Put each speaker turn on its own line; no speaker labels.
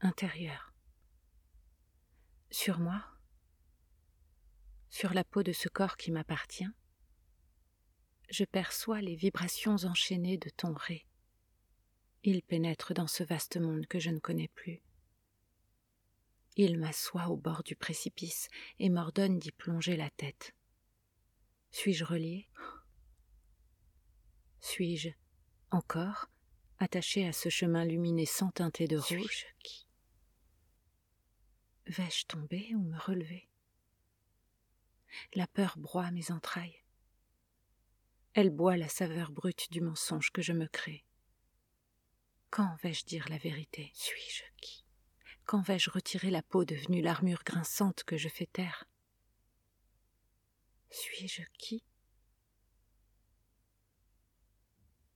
intérieur. Sur moi, sur la peau de ce corps qui m'appartient, je perçois les vibrations enchaînées de ton ré. Il pénètre dans ce vaste monde que je ne connais plus. Il m'assoit au bord du précipice et m'ordonne d'y plonger la tête. Suis-je relié Suis-je encore attaché à ce chemin luminescent teinté de rouge Vais-je tomber ou me relever? La peur broie mes entrailles. Elle boit la saveur brute du mensonge que je me crée. Quand vais-je dire la vérité? Suis-je qui? Quand vais-je retirer la peau devenue l'armure grinçante que je fais taire? Suis-je qui?